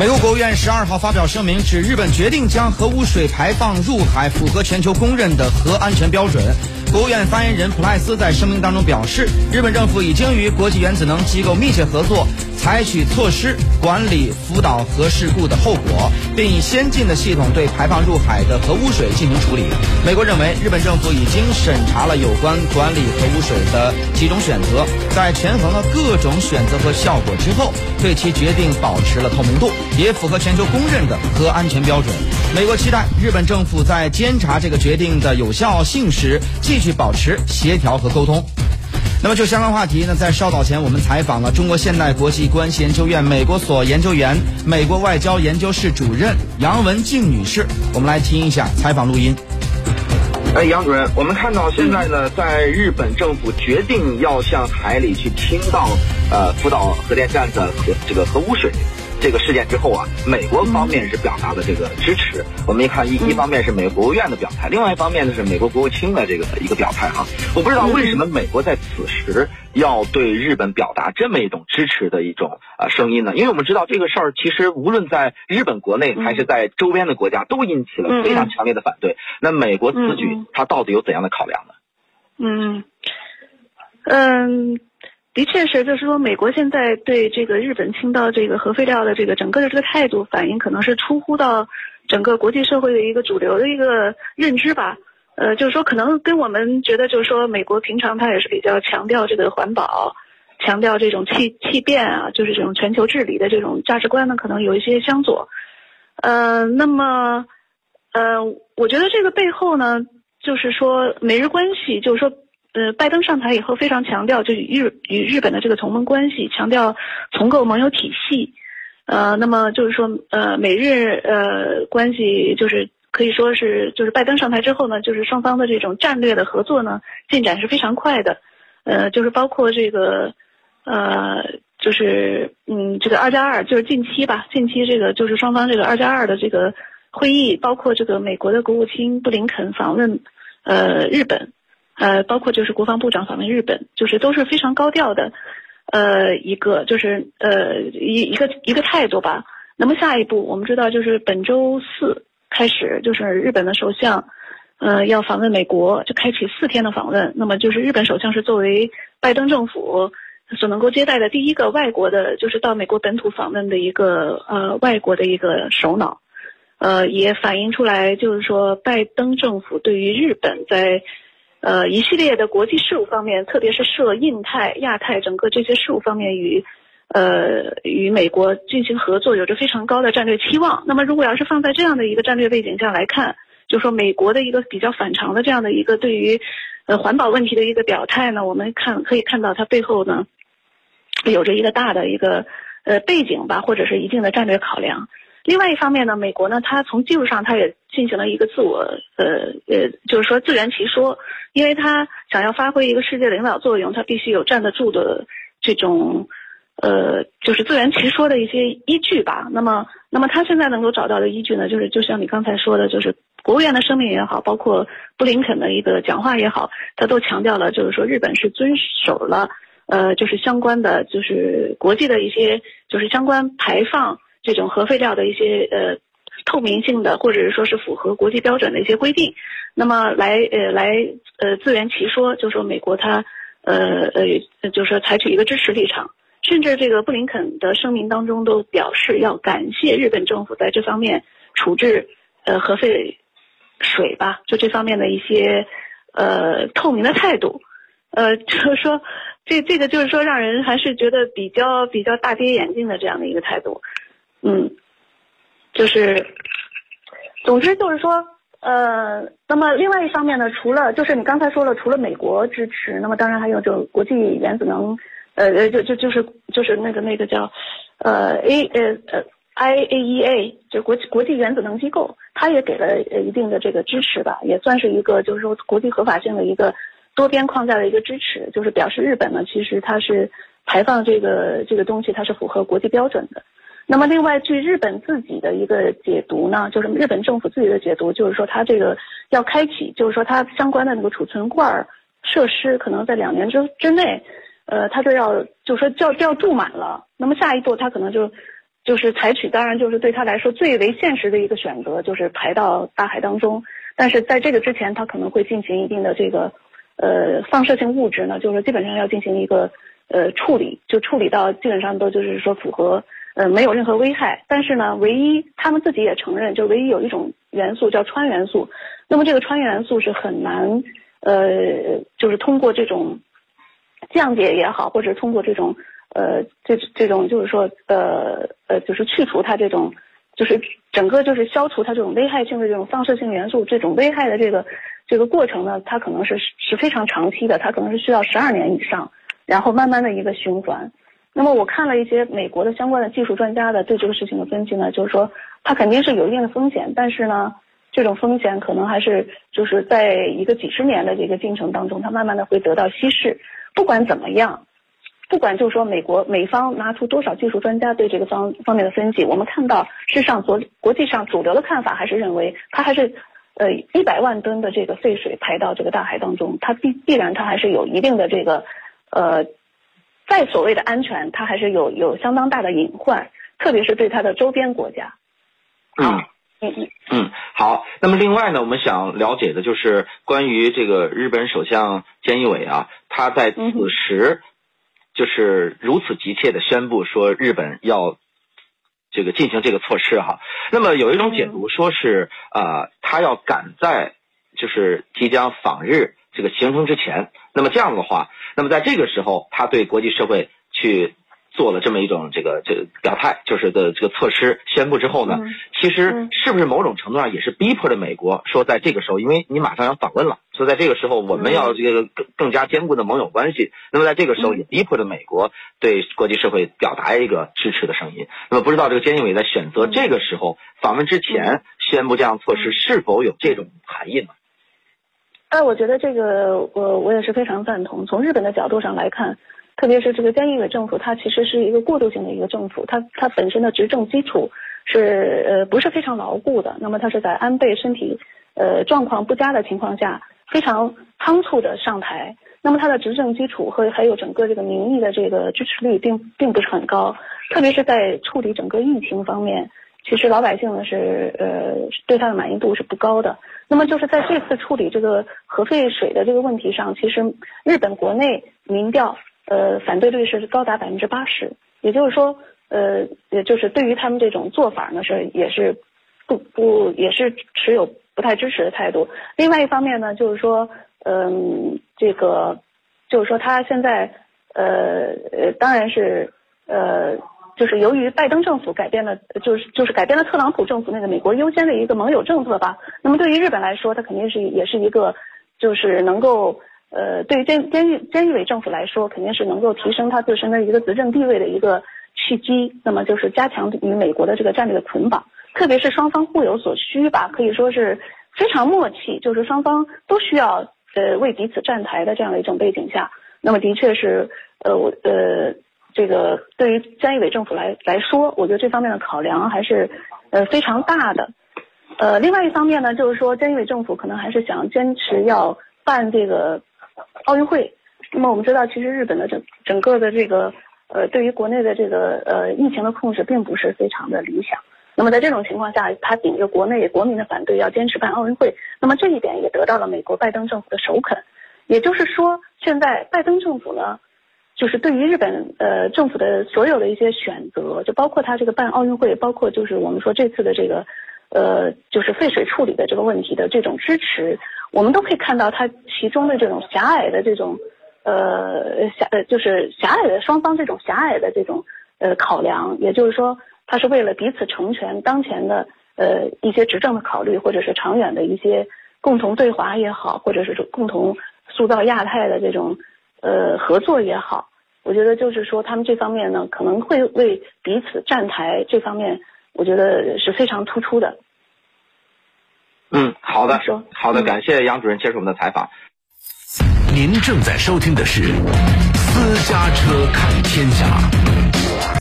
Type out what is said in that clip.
美国国务院十二号发表声明，指日本决定将核污水排放入海符合全球公认的核安全标准。国务院发言人普赖斯在声明当中表示，日本政府已经与国际原子能机构密切合作，采取措施管理福岛核事故的后果，并以先进的系统对排放入海的核污水进行处理。美国认为，日本政府已经审查了有关管理核污水的几种选择，在权衡了各种选择和效果之后，对其决定保持了透明度，也符合全球公认的核安全标准。美国期待日本政府在监察这个决定的有效性时，继续保持协调和沟通。那么就相关话题呢，在稍早前我们采访了中国现代国际关系研究院美国所研究员、美国外交研究室主任杨文静女士，我们来听一下采访录音。哎，杨主任，我们看到现在呢，在日本政府决定要向海里去倾倒呃福岛核电站的核这个核污水。这个事件之后啊，美国方面是表达了这个支持。我们一看，一一方面是美国国务院的表态，另外一方面呢是美国国务卿的这个一个表态哈。我不知道为什么美国在此时要对日本表达这么一种支持的一种啊声音呢？因为我们知道这个事儿其实无论在日本国内还是在周边的国家都引起了非常强烈的反对。那美国此举它到底有怎样的考量呢？嗯嗯。的确是，就是说，美国现在对这个日本倾倒这个核废料的这个整个的这个态度反应，可能是出乎到整个国际社会的一个主流的一个认知吧。呃，就是说，可能跟我们觉得，就是说，美国平常它也是比较强调这个环保，强调这种气气变啊，就是这种全球治理的这种价值观呢，可能有一些相左。呃，那么，呃，我觉得这个背后呢，就是说，美日关系，就是说。呃，拜登上台以后非常强调，就与日与日本的这个同盟关系，强调重构盟友体系。呃，那么就是说，呃，美日呃关系就是可以说是，就是拜登上台之后呢，就是双方的这种战略的合作呢进展是非常快的。呃，就是包括这个，呃，就是嗯，这个二加二，就是近期吧，近期这个就是双方这个二加二的这个会议，包括这个美国的国务卿布林肯访问呃日本。呃，包括就是国防部长访问日本，就是都是非常高调的，呃，一个就是呃一一个一个态度吧。那么下一步，我们知道就是本周四开始，就是日本的首相，呃，要访问美国，就开启四天的访问。那么就是日本首相是作为拜登政府所能够接待的第一个外国的，就是到美国本土访问的一个呃外国的一个首脑，呃，也反映出来就是说拜登政府对于日本在。呃，一系列的国际事务方面，特别是涉印太、亚太整个这些事务方面，与呃与美国进行合作，有着非常高的战略期望。那么，如果要是放在这样的一个战略背景下来看，就说美国的一个比较反常的这样的一个对于呃环保问题的一个表态呢，我们看可以看到它背后呢有着一个大的一个呃背景吧，或者是一定的战略考量。另外一方面呢，美国呢，它从技术上它也进行了一个自我，呃呃，就是说自圆其说，因为它想要发挥一个世界领导作用，它必须有站得住的这种，呃，就是自圆其说的一些依据吧。那么，那么它现在能够找到的依据呢，就是就像你刚才说的，就是国务院的声明也好，包括布林肯的一个讲话也好，他都强调了，就是说日本是遵守了，呃，就是相关的，就是国际的一些，就是相关排放。这种核废料的一些呃透明性的，或者是说是符合国际标准的一些规定，那么来呃来呃自圆其说，就说美国它呃呃就是说采取一个支持立场，甚至这个布林肯的声明当中都表示要感谢日本政府在这方面处置呃核废水吧，就这方面的一些呃透明的态度，呃就是说这这个就是说让人还是觉得比较比较大跌眼镜的这样的一个态度。嗯，就是，总之就是说，呃，那么另外一方面呢，除了就是你刚才说了，除了美国支持，那么当然还有就国际原子能，呃呃，就就就是就是那个那个叫，呃 A 呃呃 IAEA 就国际国际原子能机构，它也给了呃一定的这个支持吧，也算是一个就是说国际合法性的一个多边框架的一个支持，就是表示日本呢其实它是排放这个这个东西，它是符合国际标准的。那么，另外，据日本自己的一个解读呢，就是日本政府自己的解读，就是说它这个要开启，就是说它相关的那个储存罐设施，可能在两年之之内，呃，它就要，就是说就要就要注满了。那么下一步，它可能就，就是采取，当然就是对他来说最为现实的一个选择，就是排到大海当中。但是在这个之前，他可能会进行一定的这个，呃，放射性物质呢，就是基本上要进行一个呃处理，就处理到基本上都就是说符合呃没有任何危害。但是呢，唯一他们自己也承认，就唯一有一种元素叫氚元素，那么这个氚元素是很难呃，就是通过这种降解也好，或者通过这种。呃，这这种就是说，呃呃，就是去除它这种，就是整个就是消除它这种危害性的这种放射性元素，这种危害的这个这个过程呢，它可能是是非常长期的，它可能是需要十二年以上，然后慢慢的一个循环。那么我看了一些美国的相关的技术专家的对这个事情的分析呢，就是说它肯定是有一定的风险，但是呢，这种风险可能还是就是在一个几十年的这个进程当中，它慢慢的会得到稀释。不管怎么样。不管就是说美国美方拿出多少技术专家对这个方方面的分析，我们看到事实上国国际上主流的看法还是认为它还是，呃一百万吨的这个废水排到这个大海当中，它必必然它还是有一定的这个，呃，在所谓的安全，它还是有有相当大的隐患，特别是对它的周边国家。嗯嗯嗯嗯，好。那么另外呢，我们想了解的就是关于这个日本首相菅义伟啊，他在此时。就是如此急切的宣布说日本要这个进行这个措施哈，那么有一种解读说是啊，他要赶在就是即将访日这个形成之前，那么这样的话，那么在这个时候，他对国际社会去。做了这么一种这个这个表态，就是的这个措施宣布之后呢，其实是不是某种程度上也是逼迫着美国说，在这个时候，因为你马上要访问了，所以在这个时候我们要这个更更加坚固的盟友关系。那么在这个时候也逼迫着美国对国际社会表达一个支持的声音。那么不知道这个菅义伟在选择这个时候访问之前宣布这样措施是否有这种含义呢？哎，我觉得这个我我也是非常赞同。从日本的角度上来看。特别是这个菅义伟政府，它其实是一个过渡性的一个政府，它它本身的执政基础是呃不是非常牢固的。那么它是在安倍身体呃状况不佳的情况下，非常仓促的上台。那么它的执政基础和还有整个这个民意的这个支持率并并不是很高，特别是在处理整个疫情方面，其实老百姓呢是呃对他的满意度是不高的。那么就是在这次处理这个核废水的这个问题上，其实日本国内民调。呃，反对率是高达百分之八十，也就是说，呃，也就是对于他们这种做法呢，是也是不不也是持有不太支持的态度。另外一方面呢，就是说，嗯，这个就是说他现在，呃呃，当然是呃，就是由于拜登政府改变了，就是就是改变了特朗普政府那个美国优先的一个盟友政策吧。那么对于日本来说，它肯定是也是一个就是能够。呃，对于监监狱监狱委政府来说，肯定是能够提升它自身的一个执政地位的一个契机。那么就是加强与美国的这个战略的捆绑，特别是双方互有所需吧，可以说是非常默契，就是双方都需要呃为彼此站台的这样的一种背景下，那么的确是呃我呃这个对于菅义伟政府来来说，我觉得这方面的考量还是呃非常大的。呃，另外一方面呢，就是说菅义伟政府可能还是想坚持要办这个。奥运会，那么我们知道，其实日本的整整个的这个呃，对于国内的这个呃疫情的控制并不是非常的理想。那么在这种情况下，他顶着国内国民的反对，要坚持办奥运会，那么这一点也得到了美国拜登政府的首肯。也就是说，现在拜登政府呢，就是对于日本呃政府的所有的一些选择，就包括他这个办奥运会，包括就是我们说这次的这个呃就是废水处理的这个问题的这种支持。我们都可以看到，它其中的这种狭隘的这种，呃狭呃就是狭隘的双方这种狭隘的这种呃考量，也就是说，它是为了彼此成全当前的呃一些执政的考虑，或者是长远的一些共同对华也好，或者是共同塑造亚太的这种呃合作也好，我觉得就是说他们这方面呢可能会为彼此站台，这方面我觉得是非常突出的。嗯，好的，好的，感谢杨主任接受我们的采访。您正在收听的是《私家车看天下》。